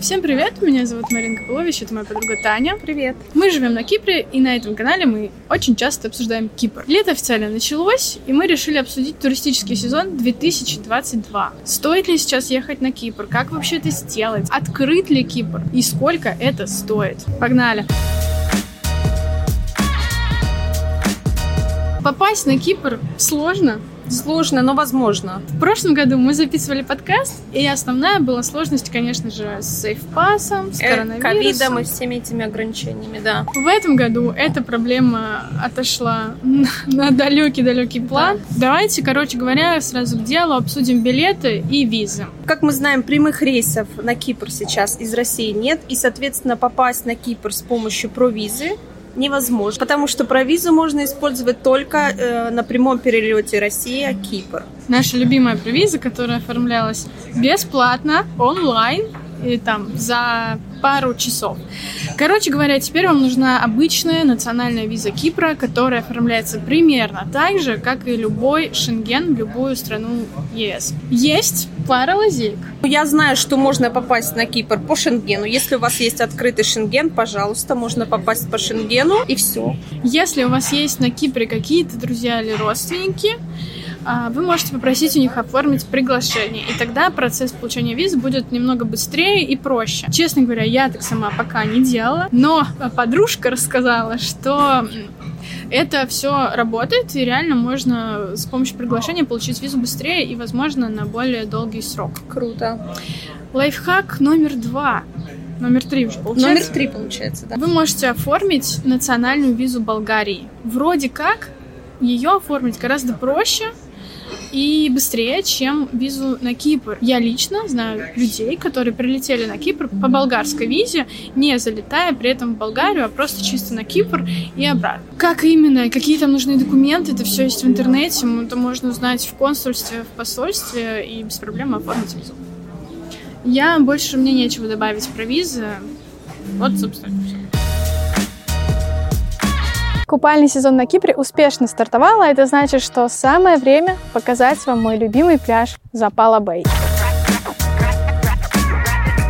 Всем привет, меня зовут Маринка Полович, это моя подруга Таня. Привет. Мы живем на Кипре, и на этом канале мы очень часто обсуждаем Кипр. Лето официально началось, и мы решили обсудить туристический сезон 2022. Стоит ли сейчас ехать на Кипр? Как вообще это сделать? Открыт ли Кипр? И сколько это стоит? Погнали! Попасть на Кипр сложно, Сложно, но возможно. В прошлом году мы записывали подкаст, и основная была сложность, конечно же, с сейфпасом, с Э, коронавирусом. Ковидом и всеми этими ограничениями, да. В этом году эта проблема отошла на далекий-далекий план. Давайте, короче говоря, сразу к делу обсудим билеты и визы. Как мы знаем, прямых рейсов на Кипр сейчас из России нет, и, соответственно, попасть на Кипр с помощью провизы невозможно, потому что провизу можно использовать только э, на прямом перелете Россия-Кипр. Наша любимая провиза, которая оформлялась бесплатно, онлайн, и там за пару часов. Короче говоря, теперь вам нужна обычная национальная виза Кипра, которая оформляется примерно так же, как и любой шенген в любую страну ЕС. Есть пара лазеек. Я знаю, что можно попасть на Кипр по Шенгену. Если у вас есть открытый Шенген, пожалуйста, можно попасть по Шенгену и все. Если у вас есть на Кипре какие-то друзья или родственники, вы можете попросить у них оформить приглашение, и тогда процесс получения визы будет немного быстрее и проще. Честно говоря, я так сама пока не делала, но подружка рассказала, что это все работает, и реально можно с помощью приглашения получить визу быстрее и, возможно, на более долгий срок. Круто. Лайфхак номер два. Номер три уже получается. Номер три получается, да. Вы можете оформить национальную визу Болгарии. Вроде как ее оформить гораздо проще, и быстрее, чем визу на Кипр. Я лично знаю людей, которые прилетели на Кипр по болгарской визе, не залетая при этом в Болгарию, а просто чисто на Кипр и обратно. Как именно, какие там нужны документы, это все есть в интернете, это можно узнать в консульстве, в посольстве и без проблем оформить визу. Я больше мне нечего добавить про визы. Вот, собственно, все. Купальный сезон на Кипре успешно стартовал, а это значит, что самое время показать вам мой любимый пляж Запала Бэй.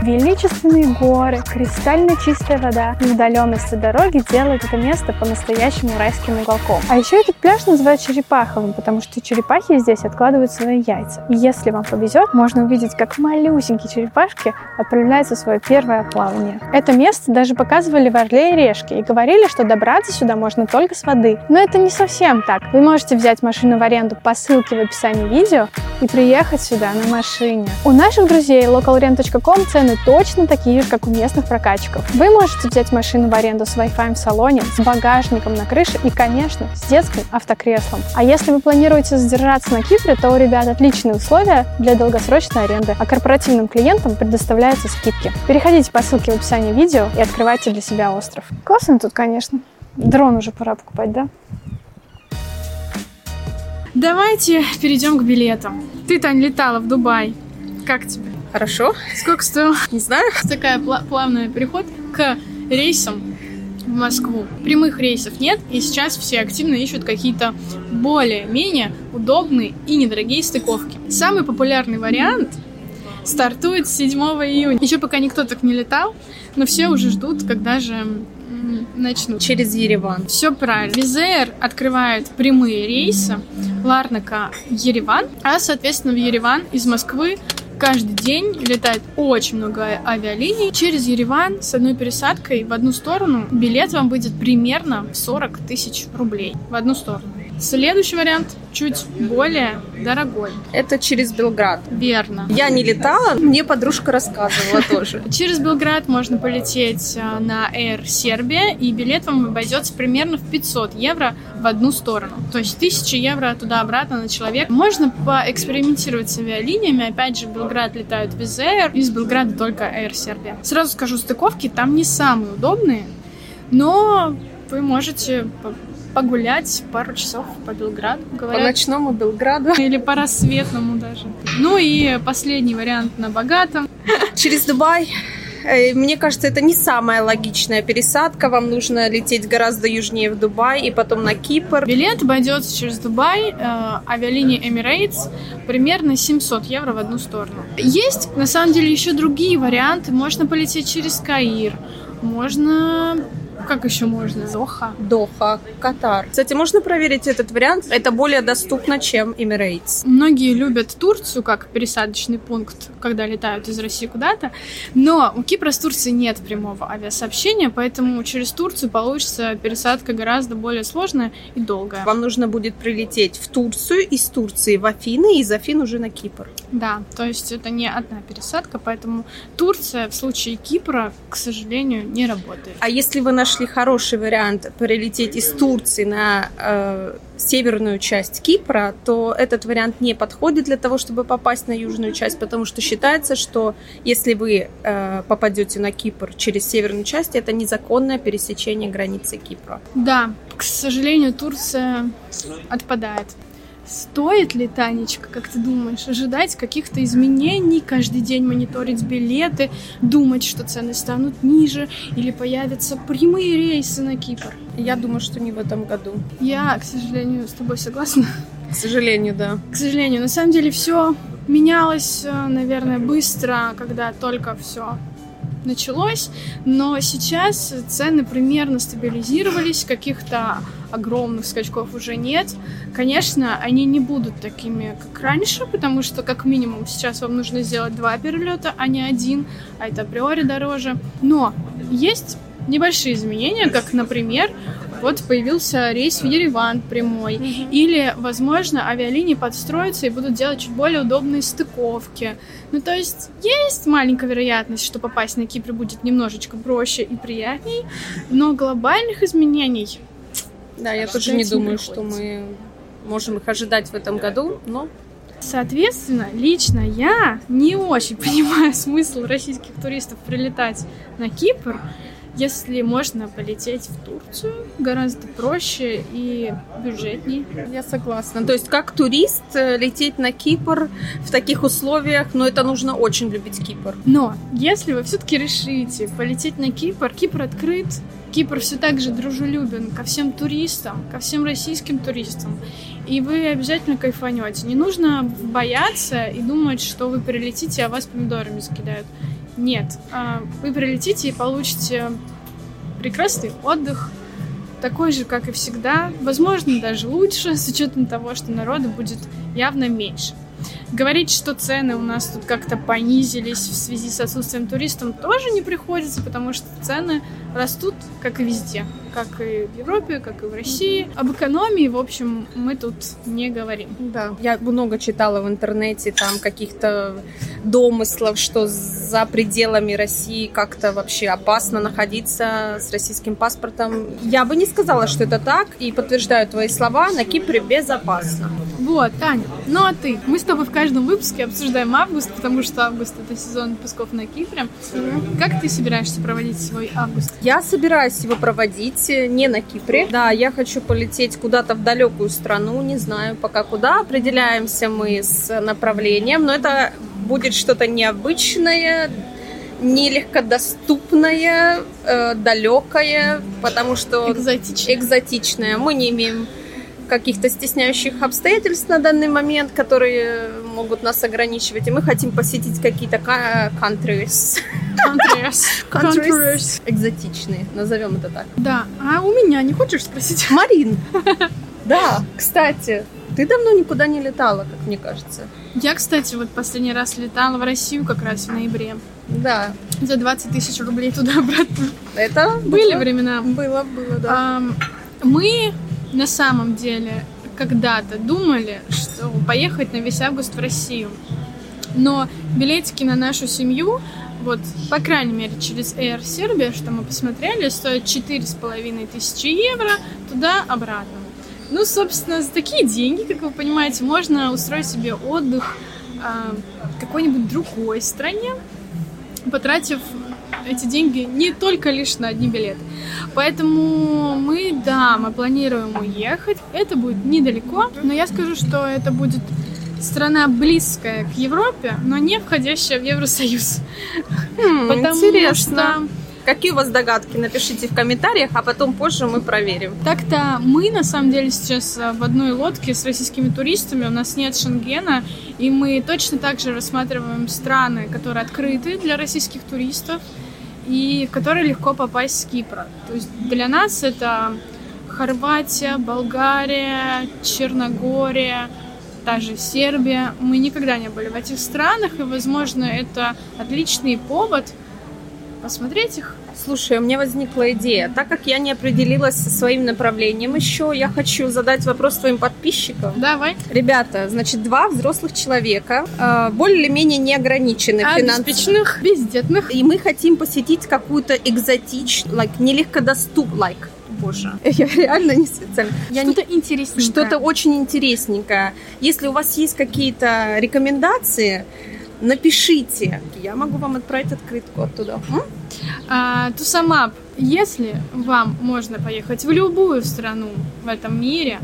Величественные горы, кристально чистая вода и от дороги делают это место по-настоящему райским уголком. А еще этот пляж называют черепаховым, потому что черепахи здесь откладывают свои яйца. И если вам повезет, можно увидеть, как малюсенькие черепашки отправляются в свое первое плавание. Это место даже показывали в Орле и Решке и говорили, что добраться сюда можно только с воды. Но это не совсем так. Вы можете взять машину в аренду по ссылке в описании видео и приехать сюда на машине. У наших друзей localrent.com цены точно такие же, как у местных прокатчиков. Вы можете взять машину в аренду с Wi-Fi в салоне, с багажником на крыше и, конечно, с детским автокреслом. А если вы планируете задержаться на Кипре, то у ребят отличные условия для долгосрочной аренды, а корпоративным клиентам предоставляются скидки. Переходите по ссылке в описании видео и открывайте для себя остров. Классно тут, конечно. Дрон уже пора покупать, да? Давайте перейдем к билетам. Ты, Тань, летала в Дубай. Как тебе? Хорошо. Сколько стоил? Не знаю. Такая пла- плавный переход к рейсам в Москву. Прямых рейсов нет, и сейчас все активно ищут какие-то более-менее удобные и недорогие стыковки. Самый популярный вариант стартует с 7 июня. Еще пока никто так не летал, но все уже ждут, когда же начнут. Через Ереван. Все правильно. Визер открывает прямые рейсы Ларнака Ереван, а, соответственно, в Ереван из Москвы каждый день летает очень много а- авиалиний. Через Ереван с одной пересадкой в одну сторону билет вам выйдет примерно в 40 тысяч рублей в одну сторону. Следующий вариант чуть более дорогой. Это через Белград. Верно. Я не летала, мне подружка рассказывала тоже. Через Белград можно полететь а, на Air Сербия, и билет вам обойдется примерно в 500 евро в одну сторону. То есть 1000 евро туда-обратно на человека. Можно поэкспериментировать с авиалиниями. Опять же, в Белград летают Wizz Air, из Белграда только Air Сербия. Сразу скажу, стыковки там не самые удобные, но вы можете погулять пару часов по Белграду, По говорят. ночному Белграду. Или по рассветному даже. Ну и последний вариант на богатом. Через Дубай. Э, мне кажется, это не самая логичная пересадка. Вам нужно лететь гораздо южнее в Дубай и потом на Кипр. Билет обойдется через Дубай, э, авиалинии Emirates, примерно 700 евро в одну сторону. Есть, на самом деле, еще другие варианты. Можно полететь через Каир, можно как еще можно? Доха. Доха, Катар. Кстати, можно проверить этот вариант? Это более доступно, чем Emirates. Многие любят Турцию как пересадочный пункт, когда летают из России куда-то, но у Кипра с Турцией нет прямого авиасообщения, поэтому через Турцию получится пересадка гораздо более сложная и долгая. Вам нужно будет прилететь в Турцию, из Турции в Афины, и из Афин уже на Кипр. Да, то есть это не одна пересадка, поэтому Турция в случае Кипра, к сожалению, не работает. А если вы нашли хороший вариант прилететь из Турции на э, северную часть Кипра, то этот вариант не подходит для того, чтобы попасть на южную часть, потому что считается, что если вы э, попадете на Кипр через северную часть, это незаконное пересечение границы Кипра. Да, к сожалению, Турция отпадает. Стоит ли, Танечка, как ты думаешь, ожидать каких-то изменений, каждый день мониторить билеты, думать, что цены станут ниже или появятся прямые рейсы на Кипр? Я думаю, что не в этом году. Я, к сожалению, с тобой согласна. К сожалению, да. К сожалению, на самом деле все менялось, э, наверное, быстро, когда только все началось, но сейчас цены примерно стабилизировались, каких-то огромных скачков уже нет. Конечно, они не будут такими, как раньше, потому что, как минимум, сейчас вам нужно сделать два перелета, а не один, а это априори дороже. Но есть небольшие изменения, как, например, вот появился рейс в Ереван прямой. Mm-hmm. Или, возможно, авиалинии подстроятся и будут делать чуть более удобные стыковки. Ну, то есть, есть маленькая вероятность, что попасть на Кипр будет немножечко проще и приятней, но глобальных изменений... Да, я тоже не думаю, приходится. что мы можем их ожидать в этом году, но Соответственно, лично я не очень понимаю смысл российских туристов прилетать на Кипр, если можно полететь в Турцию, гораздо проще и бюджетней. Я согласна. То есть как турист э, лететь на Кипр в таких условиях, но это нужно очень любить Кипр. Но если вы все-таки решите полететь на Кипр, Кипр открыт, Кипр все так же дружелюбен ко всем туристам, ко всем российским туристам. И вы обязательно кайфанете. Не нужно бояться и думать, что вы прилетите, а вас помидорами закидают. Нет. А, вы прилетите и получите прекрасный отдых, такой же, как и всегда, возможно, даже лучше, с учетом того, что народу будет явно меньше. Говорить, что цены у нас тут как-то понизились в связи с отсутствием туристов, тоже не приходится, потому что цены растут, как и везде, как и в Европе, как и в России. Об экономии, в общем, мы тут не говорим. Да, я много читала в интернете там каких-то домыслов, что за пределами России как-то вообще опасно находиться с российским паспортом. Я бы не сказала, что это так, и подтверждаю твои слова, на Кипре безопасно. Вот, Таня, ну а ты? Мы с тобой в каждом выпуске обсуждаем август, потому что август это сезон отпусков на Кипре. Mm-hmm. Как ты собираешься проводить свой август? Я собираюсь его проводить э, не на Кипре. Да, я хочу полететь куда-то в далекую страну, не знаю пока куда. Определяемся мы с направлением, но это будет что-то необычное, нелегкодоступное, э, далекое, потому что экзотичное. экзотичное. Мы не имеем каких-то стесняющих обстоятельств на данный момент, которые могут нас ограничивать, и мы хотим посетить какие-то countries. Countries. countries. Экзотичные, назовем это так. Да. А у меня не хочешь спросить? Марин. Да, кстати, ты давно никуда не летала, как мне кажется. Я, кстати, вот последний раз летала в Россию как раз в ноябре. Да. За 20 тысяч рублей туда-обратно. Это были было, времена. Было, было, да. А, мы на самом деле когда-то думали, что поехать на весь август в Россию. Но билетики на нашу семью, вот, по крайней мере, через Air Serbia, что мы посмотрели, стоят четыре с половиной тысячи евро туда-обратно. Ну, собственно, за такие деньги, как вы понимаете, можно устроить себе отдых э, в какой-нибудь другой стране, потратив эти деньги не только лишь на одни билеты. Поэтому мы, да, мы планируем уехать. Это будет недалеко, но я скажу, что это будет страна близкая к Европе, но не входящая в Евросоюз. Хм, Потому интересно. что Какие у вас догадки? Напишите в комментариях, а потом позже мы проверим. Так-то мы, на самом деле, сейчас в одной лодке с российскими туристами, у нас нет шенгена, и мы точно так же рассматриваем страны, которые открыты для российских туристов, и в которые легко попасть с Кипра. То есть для нас это Хорватия, Болгария, Черногория, та же Сербия. Мы никогда не были в этих странах, и, возможно, это отличный повод посмотреть их. Слушай, у меня возникла идея. Так как я не определилась со своим направлением еще, я хочу задать вопрос твоим подписчикам. Давай. Ребята, значит, два взрослых человека, э, более-менее не ограничены финансово. Обеспеченных, бездетных. И мы хотим посетить какую-то экзотичную, like, нелегкодоступ, like, боже, я реально не специально. Я не- Что-то интересненькое. что-то очень интересненькое. Если у вас есть какие-то рекомендации, напишите. Я могу вам отправить открытку оттуда. А, Тусамап, если вам можно поехать в любую страну в этом мире,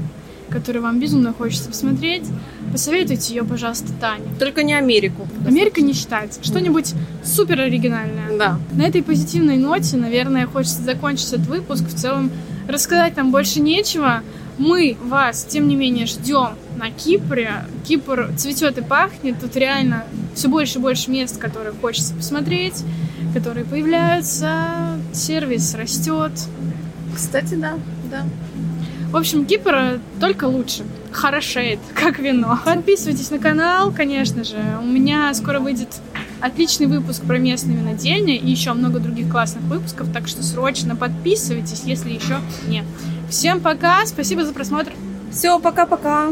которую вам безумно хочется посмотреть, посоветуйте ее, пожалуйста, Тане. Только не Америку. Америка не считается. Что-нибудь супер оригинальное. Да. На этой позитивной ноте, наверное, хочется закончить этот выпуск. В целом, рассказать нам больше нечего. Мы вас, тем не менее, ждем на Кипре. Кипр цветет и пахнет. Тут реально все больше и больше мест, которые хочется посмотреть, которые появляются. Сервис растет. Кстати, да, да. В общем, Кипр только лучше. Хорошеет, как вино. Подписывайтесь на канал, конечно же. У меня скоро выйдет отличный выпуск про местные винодельни и еще много других классных выпусков, так что срочно подписывайтесь, если еще нет. Всем пока, спасибо за просмотр. Все, пока-пока.